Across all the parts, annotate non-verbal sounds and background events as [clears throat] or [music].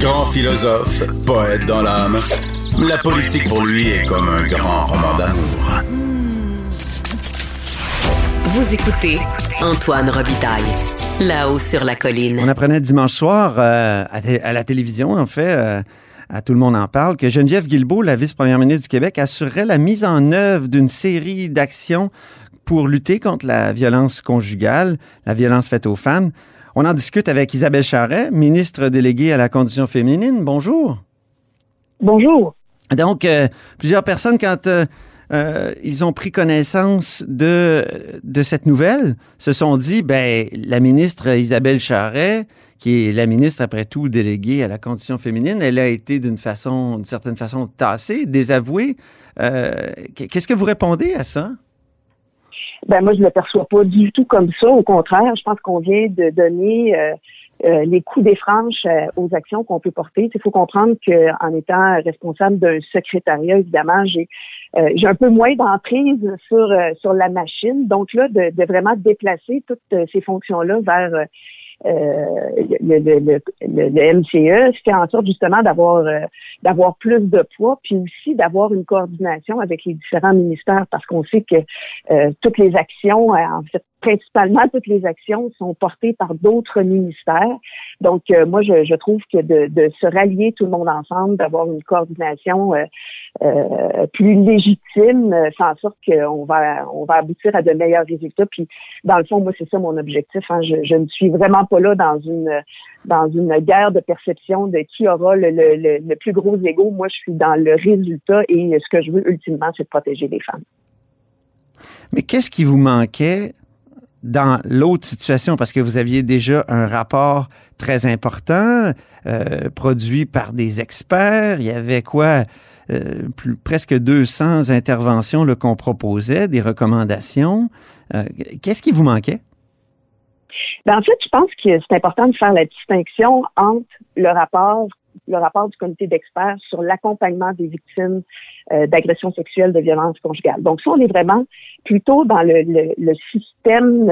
Grand philosophe, poète dans l'âme, la politique pour lui est comme un grand roman d'amour. Vous écoutez Antoine Robitaille, là-haut sur la colline. On apprenait dimanche soir euh, à, la télévision, en fait, euh, à Tout le monde en parle, que Geneviève Guilbeault, la vice-première ministre du Québec, assurerait la mise en œuvre d'une série d'actions pour lutter contre la violence conjugale, la violence faite aux femmes. On en discute avec Isabelle Charret, ministre déléguée à la condition féminine. Bonjour. Bonjour. Donc, euh, plusieurs personnes, quand euh, euh, ils ont pris connaissance de, de cette nouvelle, se sont dit, ben, la ministre Isabelle Charret, qui est la ministre, après tout, déléguée à la condition féminine, elle a été d'une façon, d'une certaine façon, tassée, désavouée. Euh, Qu'est-ce que vous répondez à ça? Ben moi, je ne le perçois pas du tout comme ça. Au contraire, je pense qu'on vient de donner euh, euh, les coups des franches euh, aux actions qu'on peut porter. Il faut comprendre qu'en étant responsable d'un secrétariat, évidemment, j'ai euh, j'ai un peu moins d'emprise sur euh, sur la machine. Donc là, de, de vraiment déplacer toutes euh, ces fonctions-là vers le, le, le, le, le MCE, fait en sorte justement d'avoir euh, d'avoir plus de poids, puis aussi d'avoir une coordination avec les différents ministères, parce qu'on sait que euh, toutes les actions, euh, en fait, principalement toutes les actions sont portées par d'autres ministères. Donc, euh, moi, je, je trouve que de, de se rallier tout le monde ensemble, d'avoir une coordination euh, euh, plus légitime, euh, fait en sorte qu'on va on va aboutir à de meilleurs résultats. Puis, dans le fond, moi, c'est ça mon objectif. Hein. Je, ne suis vraiment pas là dans une dans une guerre de perception de qui aura le, le, le, le plus gros ego. Moi, je suis dans le résultat et ce que je veux ultimement, c'est de protéger les femmes. Mais qu'est-ce qui vous manquait dans l'autre situation, parce que vous aviez déjà un rapport très important, euh, produit par des experts, il y avait quoi, euh, plus, presque 200 interventions qu'on proposait, des recommandations. Euh, Qu'est-ce qui vous manquait? Ben, en fait, je pense que c'est important de faire la distinction entre le rapport le rapport du comité d'experts sur l'accompagnement des victimes euh, d'agressions sexuelles, de violences conjugales. Donc, ça, on est vraiment plutôt dans le, le, le système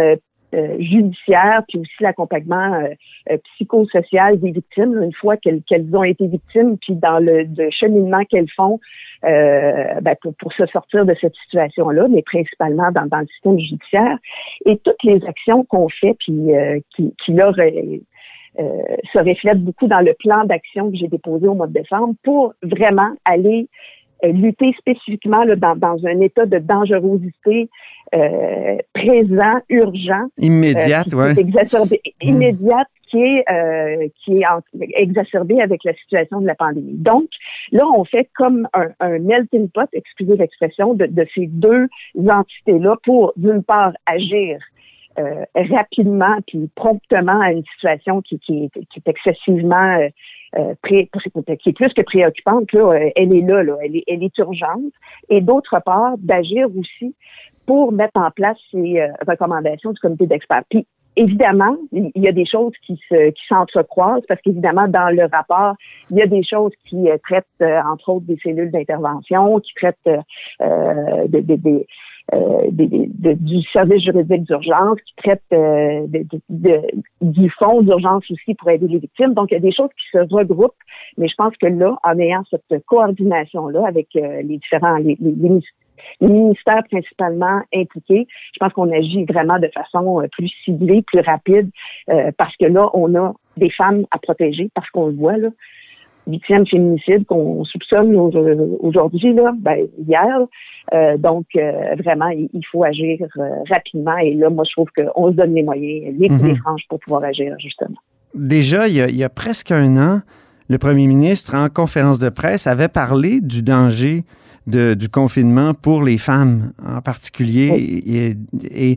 euh, judiciaire, puis aussi l'accompagnement euh, euh, psychosocial des victimes, une fois qu'elles ont été victimes, puis dans le, cheminement qu'elles font ben, pour, pour se sortir de cette situation-là, mais principalement dans, le système judiciaire. Et toutes les actions qu'on fait, puis qui, qui là, euh, se reflète beaucoup dans le plan d'action que j'ai déposé au mois de décembre pour vraiment aller lutter spécifiquement là, dans, dans, un état de dangerosité euh, présent, urgent. Immédiate, euh, oui. Exacerbé, mmh. Immédiate qui est, euh, qui est en, exacerbée avec la situation de la pandémie. Donc, là, on fait comme un, un melting pot, excusez l'expression, de, de ces deux entités-là pour, d'une part, agir euh, rapidement puis promptement à une situation qui, qui, qui est excessivement euh, euh, pré, qui est plus que préoccupante, là, elle est là, là elle, est, elle est urgente. Et d'autre part, d'agir aussi pour mettre en place ces euh, recommandations du comité d'experts. Puis évidemment, il y a des choses qui se qui s'entrecroisent parce qu'évidemment, dans le rapport, il y a des choses qui euh, traitent, euh, entre autres, des cellules d'intervention, qui traitent euh, des euh, des, de, du service juridique d'urgence qui traite euh, du fonds d'urgence aussi pour aider les victimes. Donc, il y a des choses qui se regroupent, mais je pense que là, en ayant cette coordination-là avec euh, les différents, les, les, les, ministères principalement impliqués, je pense qu'on agit vraiment de façon euh, plus ciblée, plus rapide, parce que là, on a des femmes à protéger, parce qu'on le voit, là, huitième féminicide qu'on soupçonne aujourd'hui, là, ben, hier. Euh, donc, euh, vraiment, il, il faut agir euh, rapidement. Et là, moi, je trouve qu'on se donne les moyens, les, mm -hmm. les franges pour pouvoir agir, justement. Déjà, il y, a, il y, a, presque un an, le premier ministre, en conférence de presse, avait parlé du danger de, du confinement pour les femmes en particulier. Oui. Et, et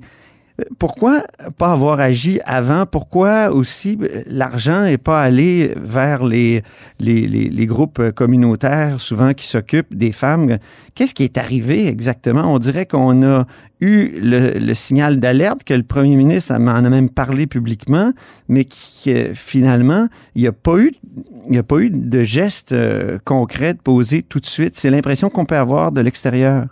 pourquoi pas avoir agi avant? Pourquoi aussi l'argent n'est pas allé vers les, les, les, les, groupes communautaires, souvent qui s'occupent des femmes? Qu'est-ce qui est arrivé exactement? On dirait qu'on a eu le, le signal d'alerte, que le premier ministre en a même parlé publiquement, mais qui finalement, il n'y a a pas eu de geste euh, concret posé tout de suite. C'est l'impression qu'on peut avoir de l'extérieur.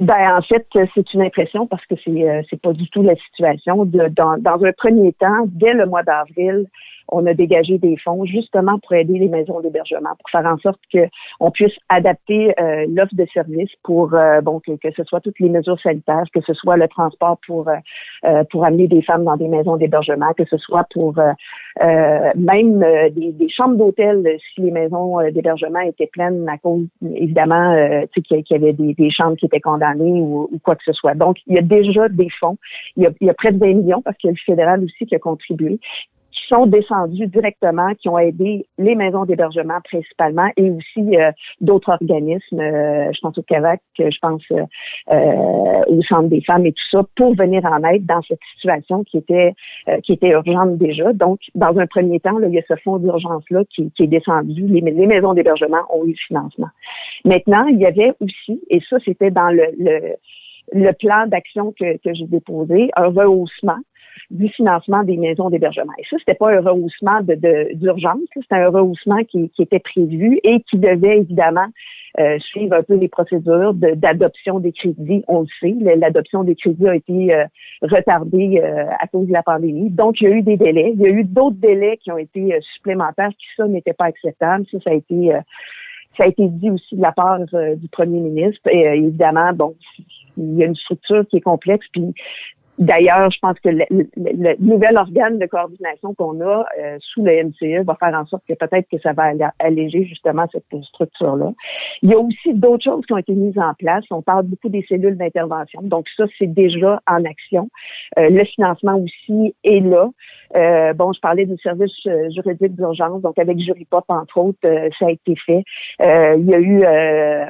Ben en fait, c'est une impression parce que c'est euh, c'est pas du tout la situation. Dans, dans un premier temps, dès le mois d'avril, on a dégagé des fonds justement pour aider les maisons d'hébergement, pour faire en sorte que on puisse adapter euh, l'offre de services pour euh, bon que, ce soit toutes les mesures sanitaires, que ce soit le transport pour euh, pour amener des femmes dans des maisons d'hébergement, que ce soit pour même des, des, chambres d'hôtel si les maisons d'hébergement étaient pleines à cause évidemment qu'il y avait des, des, chambres qui étaient condamnées ou, ou, quoi que ce soit. Donc il y a déjà des fonds, il y a, il y a près de 20 millions parce qu'il y a le fédéral aussi qui a contribué sont descendus directement, qui ont aidé les maisons d'hébergement principalement et aussi euh, d'autres organismes, euh, je pense au CAVAC, je pense euh, au Centre des femmes et tout ça, pour venir en aide dans cette situation qui était qui était urgente déjà. Donc, dans un premier temps, là, il y a ce fonds d'urgence-là qui, qui, est descendu. Les, les maisons d'hébergement ont eu le financement. Maintenant, il y avait aussi, et ça, c'était dans le, le le plan d'action que, que j'ai déposé, un rehaussement du financement des maisons d'hébergement. Et ça, c'était pas un rehaussement de, d'urgence, c'était un rehaussement qui, qui, était prévu et qui devait évidemment euh, suivre un peu les procédures d'adoption des crédits. On le sait, l'adoption des crédits a été euh, retardée euh, à cause de la pandémie. Donc, il y a eu des délais. Il y a eu d'autres délais qui ont été supplémentaires qui, ça, n'était pas acceptable. Ça, ça a été ça a été dit aussi de la part du premier ministre. Et évidemment, bon, il y a une structure qui est complexe, puis D'ailleurs, je pense que le, nouvel organe de coordination qu'on a euh, sous le MCE va faire en sorte que peut-être que ça va alléger justement cette structure-là. Il y a aussi d'autres choses qui ont été mises en place. On parle beaucoup des cellules d'intervention. Donc ça, c'est déjà en action. Euh, le financement aussi est là. Euh, bon, je parlais du service juridique d'urgence, donc avec Juripop, entre autres, ça a été fait. il y a eu,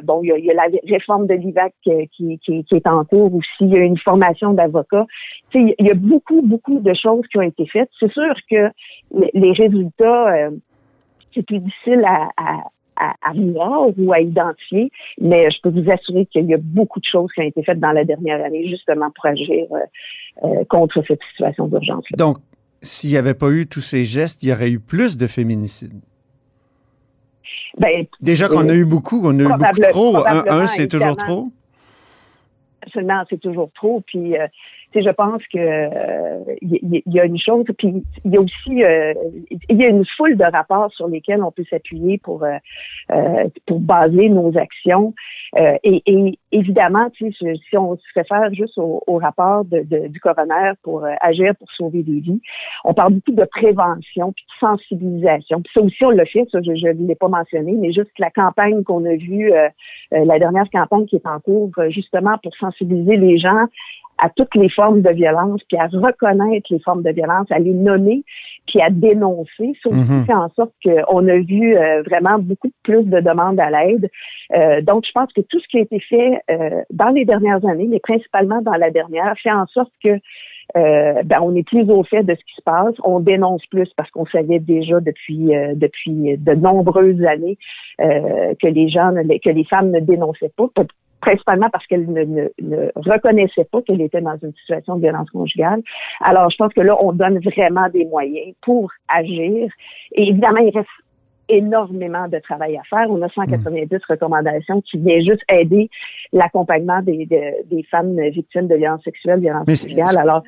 bon, il y a, la réforme de l'IVAC qui, qui, qui, est en cours aussi. Il y a une formation d'avocats il y a beaucoup, beaucoup de choses qui ont été faites. C'est sûr que les résultats, euh, c'est plus difficile à, à, voir ou à identifier, mais je peux vous assurer qu'il y a beaucoup de choses qui ont été faites dans la dernière année justement pour agir euh, euh, contre cette situation d'urgence. Donc, s'il n'y avait pas eu tous ces gestes, il y aurait eu plus de féminicides. Ben, Déjà qu'on a eu beaucoup, on a eu beaucoup trop. Un, c'est toujours trop? Absolument, c'est toujours trop. Puis, je pense que il euh, y, a une chose, puis il y a aussi euh, il y a une foule de rapports sur lesquels on peut s'appuyer pour euh, pour baser nos actions. Et, et, évidemment, tu sais, si on se faire juste au, rapport de, du coroner pour agir pour sauver des vies, on parle beaucoup de prévention puis de sensibilisation. Puis ça aussi, on l'a fait, ça, je ne l'ai pas mentionné, mais juste la campagne qu'on a vue, la dernière campagne qui est en cours, justement pour sensibiliser les gens à toutes les formes de violence, puis à reconnaître les formes de violence, à les nommer, puis à dénoncer. Ça aussi mhm. fait en sorte qu'on a vu euh, vraiment beaucoup plus de demandes à l'aide. Euh, donc, je pense que tout ce qui a été fait euh, dans les dernières années, mais principalement dans la dernière, fait en sorte que ben, on est plus au fait de ce qui se passe. On dénonce plus parce qu'on savait déjà depuis depuis de nombreuses années que les gens, que les femmes ne dénonçaient pas principalement parce qu'elle ne, ne, reconnaissait pas qu'elle était dans une situation de violence conjugale. Alors, je pense que là, on donne vraiment des moyens pour agir. Et évidemment, il reste énormément de travail à faire. On a 190 mm. recommandations qui viennent juste aider l'accompagnement des, des, femmes victimes de violences sexuelles, violences conjugales. Alors,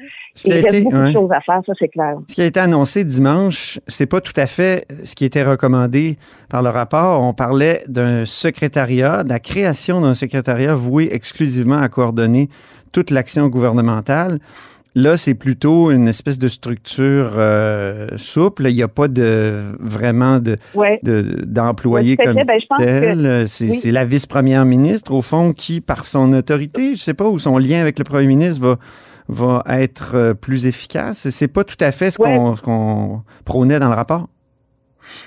il reste beaucoup de choses à faire, ça c'est clair. Ce qui a été annoncé dimanche, c'est pas tout à fait ce qui était recommandé par le rapport. On parlait d'un secrétariat, de la création d'un secrétariat voué exclusivement à coordonner toute l'action gouvernementale. Là, c'est plutôt une espèce de structure euh, souple. Il n'y a pas de vraiment de, d'employés comme ben, tel. C'est, la vice-première ministre, au fond, qui, par son autorité, je ne sais pas, où son lien avec le premier ministre va, va être euh, plus efficace. C'est pas tout à fait ce, qu'on, prônait dans le rapport.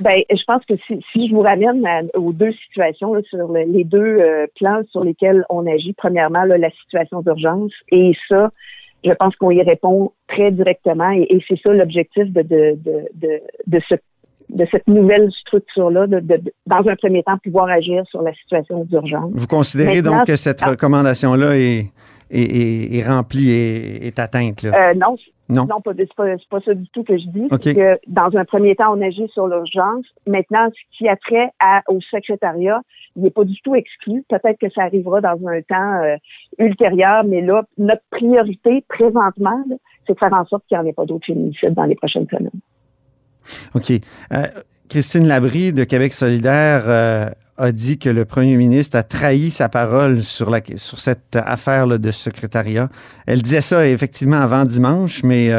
Ben, je pense que si, je vous ramène aux deux situations, sur les deux euh, plans sur lesquels on agit, premièrement, la situation d'urgence, et ça, je pense qu'on y répond très directement et, c'est ça l'objectif de, de, de, de, ce de cette nouvelle structure-là, de, dans un premier temps, pouvoir agir sur la situation d'urgence. Vous considérez donc que cette recommandation-là est, est, est, remplie et est atteinte? Là? Euh, non, non, non pas, c'est pas, pas, ça du tout que je dis. que dans un premier temps, on agit sur l'urgence. Maintenant, ce qui a trait à, au secrétariat, il n'est pas du tout exclu. Peut-être que ça arrivera dans un temps euh, ultérieur, mais là, notre priorité présentement, c'est de faire en sorte qu'il n'y en ait pas d'autres féminicides dans les prochaines semaines. OK. Euh, Christine Labrie de Québec solidaire euh, a dit que le premier ministre a trahi sa parole sur, sur cette affaire de secrétariat. Elle disait ça effectivement avant dimanche, mais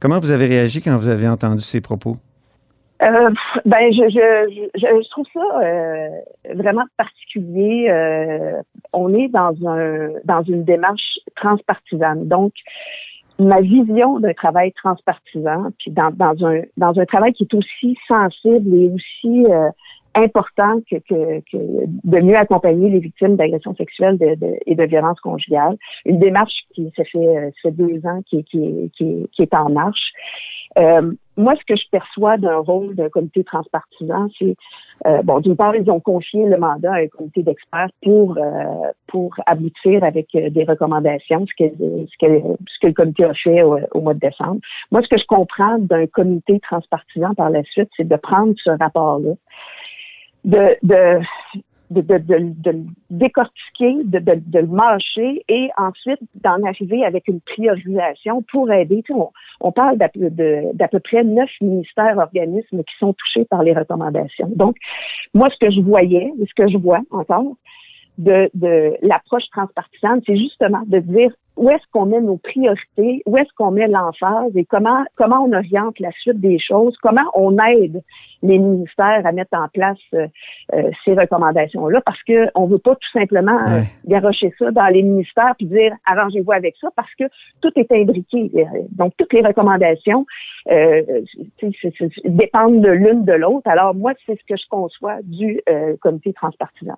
comment vous avez réagi quand vous avez entendu ces propos? Euh, ben, je, je, je, trouve ça euh, vraiment particulier. Euh, on est dans un dans une démarche transpartisane. Donc, ma vision d'un travail transpartisan, puis dans, dans un dans un travail qui est aussi sensible et aussi important que, que, que, de mieux accompagner les victimes d'agressions sexuelles et de violences conjugales. Une démarche qui ça fait, ça fait deux ans qui, qui, qui, est en marche. Euh, moi, ce que je perçois d'un rôle d'un comité transpartisan, c'est euh, bon, d'une part, ils ont confié le mandat à un comité d'experts pour euh, pour aboutir avec euh, des recommandations, ce que ce que le comité a fait au mois de décembre. Moi, ce que je comprends d'un comité transpartisan par la suite, c'est de prendre ce rapport-là, de, de de, de, le décortiquer, de, de, de, le mâcher et ensuite d'en arriver avec une priorisation pour aider. Tu sais, on, on, parle d'à peu près neuf ministères, organismes qui sont touchés par les recommandations. Donc, moi, ce que je voyais, ce que je vois encore, de, de l'approche transpartisane, c'est justement de dire où est-ce qu'on met nos priorités, où est-ce qu'on met l'emphase et comment comment on oriente la suite des choses, comment on aide les ministères à mettre en place euh, euh, ces recommandations-là, parce que on veut pas tout simplement euh, garocher ça dans les ministères puis dire arrangez-vous avec ça, parce que tout est imbriqué. Donc toutes les recommandations dépendent de l'une de l'autre. Alors moi, c'est ce que je conçois du comité transpartisan.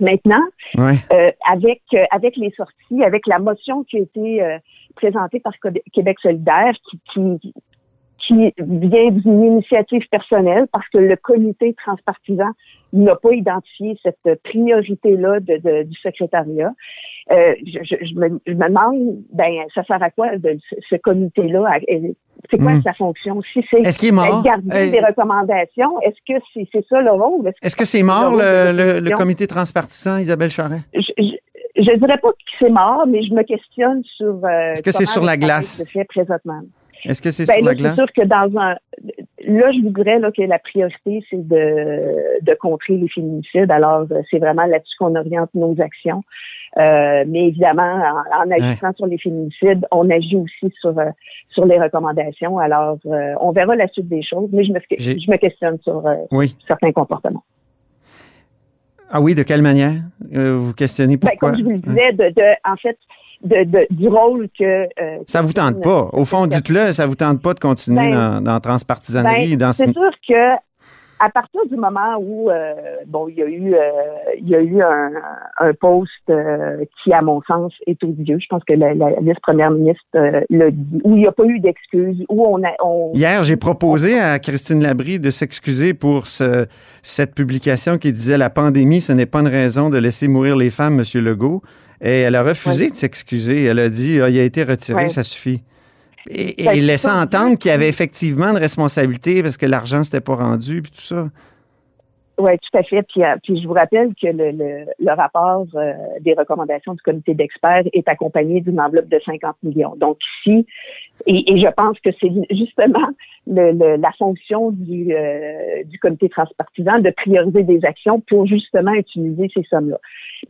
Maintenant, euh, avec euh, avec les sorties, avec la motion qui a été euh, présentée par Québec solidaire, qui, qui, qui vient d'une initiative personnelle parce que le comité transpartisan n'a pas identifié cette priorité-là de, de, du secrétariat. Euh, je, je, me, je, me, demande, ben, ça sert à quoi de, ce comité-là? C'est quoi hmm. sa fonction? Si c'est est-ce qu'il est garder euh, des recommandations, est-ce que c'est c'est ça le rôle? Est-ce que c'est mort, le, le, comité transpartisan, Isabelle Charret? Je, je, dirais pas que c'est mort, mais je me questionne sur. Euh, est-ce que c'est sur la glace? Fait présentement. Est-ce que c'est ben, sur là, la glace? C'est sûr que dans un. Là, je vous dirais là, que la priorité, c'est de, de contrer les féminicides. Alors, c'est vraiment là-dessus qu'on oriente nos actions. Euh, mais évidemment, en, agissant sur les féminicides, on agit aussi sur euh, sur les recommandations. Alors, euh, on verra la suite des choses, mais je me, je me questionne sur certains comportements. Ah oui, de quelle manière vous questionnez ben, pourquoi? comme je vous le disais, de, de en fait, de, de, du rôle que. Euh, ça vous tente pas. Au fond, dites-le, ça vous tente pas de continuer ben, dans, dans transpartisanerie. Ben, c'est sûr que à partir du moment où euh, bon, il y a eu euh, il y a eu un, un poste euh, qui, à mon sens, est odieux. Je pense que la, la vice-première ministre l'a dit, où il n'y a pas eu d'excuses, où on a. On, Hier, j'ai proposé à Christine Labrie de s'excuser pour ce, cette publication qui disait la pandémie, ce n'est pas une raison de laisser mourir les femmes, Monsieur Legault. Et elle a refusé de s'excuser. Elle a dit ah, il a été retiré, ça suffit. Et, et laissant entendre qu'il y avait effectivement une responsabilité parce que l'argent s'était pas rendu puis tout ça. Oui, tout à fait. Puis, euh, puis je vous rappelle que le, le, le rapport euh, des recommandations du comité d'experts est accompagné d'une enveloppe de 50 millions. Donc ici, et, et je pense que c'est [laughs] justement le, la fonction du, euh, du comité transpartisan de prioriser des actions pour justement utiliser ces sommes-là.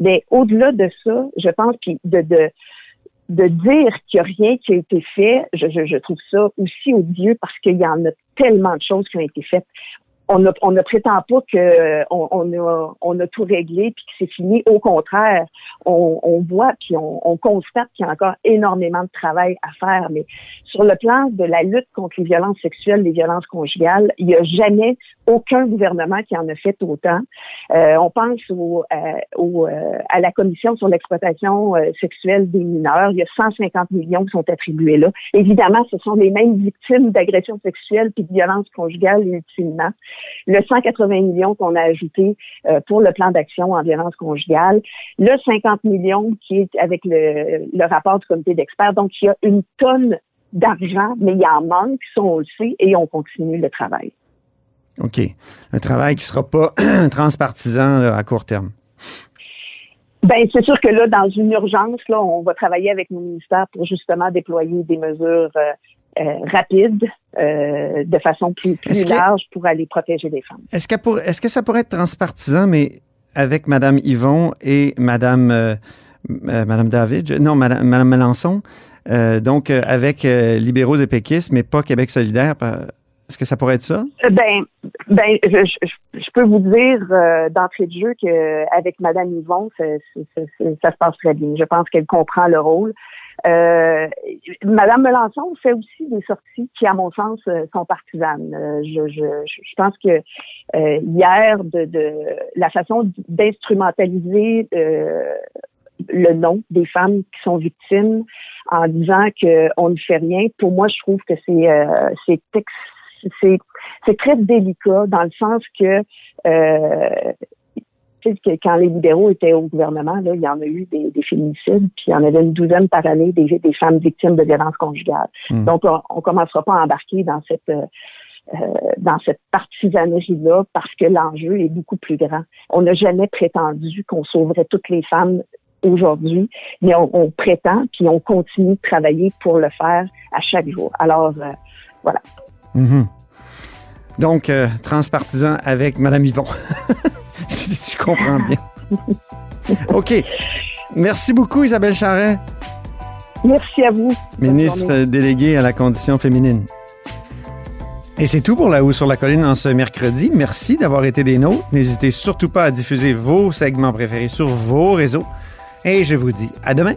Mais au-delà de ça, je pense que de, de de dire qu'il n'y a rien qui a été fait, je, trouve ça aussi odieux parce qu'il y en a tellement de choses qui ont été faites on ne prétend pas que on, on, a, on tout réglé puis que c'est fini. Au contraire, on, voit puis on, on constate qu'il y a encore énormément de travail à faire. Mais sur le plan de la lutte contre les violences sexuelles, les violences conjugales, il n'y a jamais aucun gouvernement qui en a fait autant. Euh, on pense au, euh, euh, à la commission sur l'exploitation euh, sexuelle des mineurs. Il y a 150 millions qui sont attribués là. Évidemment, ce sont les mêmes victimes d'agressions sexuelles puis de violences conjugales ultimement le 180 millions qu'on a ajouté euh, pour le plan d'action en violence conjugale, le 50 millions qui est avec le, rapport du comité d'experts. Donc, il y a une tonne d'argent, mais il y en manque, ça on le sait, et on continue le travail. OK. Un travail qui ne sera pas [clears throat] transpartisan à court terme. Ben, c'est sûr que là, dans une urgence, là, on va travailler avec nos ministères pour justement déployer des mesures euh, rapide, de façon plus, plus large pour aller protéger les femmes. Est-ce que, pour, est-ce que ça pourrait être transpartisan, mais avec Mme Yvon et Mme, Madame David, non, Mme, Madame Melançon, donc avec libéraux et péquistes, mais pas Québec solidaire? Est-ce que ça pourrait être ça? Euh, ben, ben, je, peux vous dire euh, d'entrée de jeu qu'avec Madame Yvon, ça, se passe très bien. Je pense qu'elle comprend le rôle. Euh, Madame Melançon fait aussi des sorties qui, à mon sens, sont partisanes. je, je, pense que hier, de, de, la façon d'instrumentaliser le nom des femmes qui sont victimes en disant qu'on ne fait rien, pour moi, je trouve que c'est c'est c'est c'est très délicat dans le sens que euh, que quand les libéraux étaient au gouvernement, là, il y en a eu des, féminicides, puis il y en avait une douzaine par année des, des femmes victimes de violences conjugales. Hmm. Donc, on, ne commencera pas à embarquer dans cette euh, euh, dans cette partisanerie-là parce que l'enjeu est beaucoup plus grand. On n'a jamais prétendu qu'on sauverait toutes les femmes aujourd'hui, mais on, prétend, puis on continue de travailler pour le faire à chaque jour. Alors, voilà. Mhm. Donc, euh, transpartisan avec Mme Yvon, [laughs] [laughs] si je comprends bien. OK. Merci beaucoup, Isabelle Charret. Merci à vous. Ministre déléguée à la condition féminine. Et c'est tout pour La Haut sur la Colline en ce mercredi. Merci d'avoir été des nôtres. N'hésitez surtout pas à diffuser vos segments préférés sur vos réseaux. Et je vous dis à demain.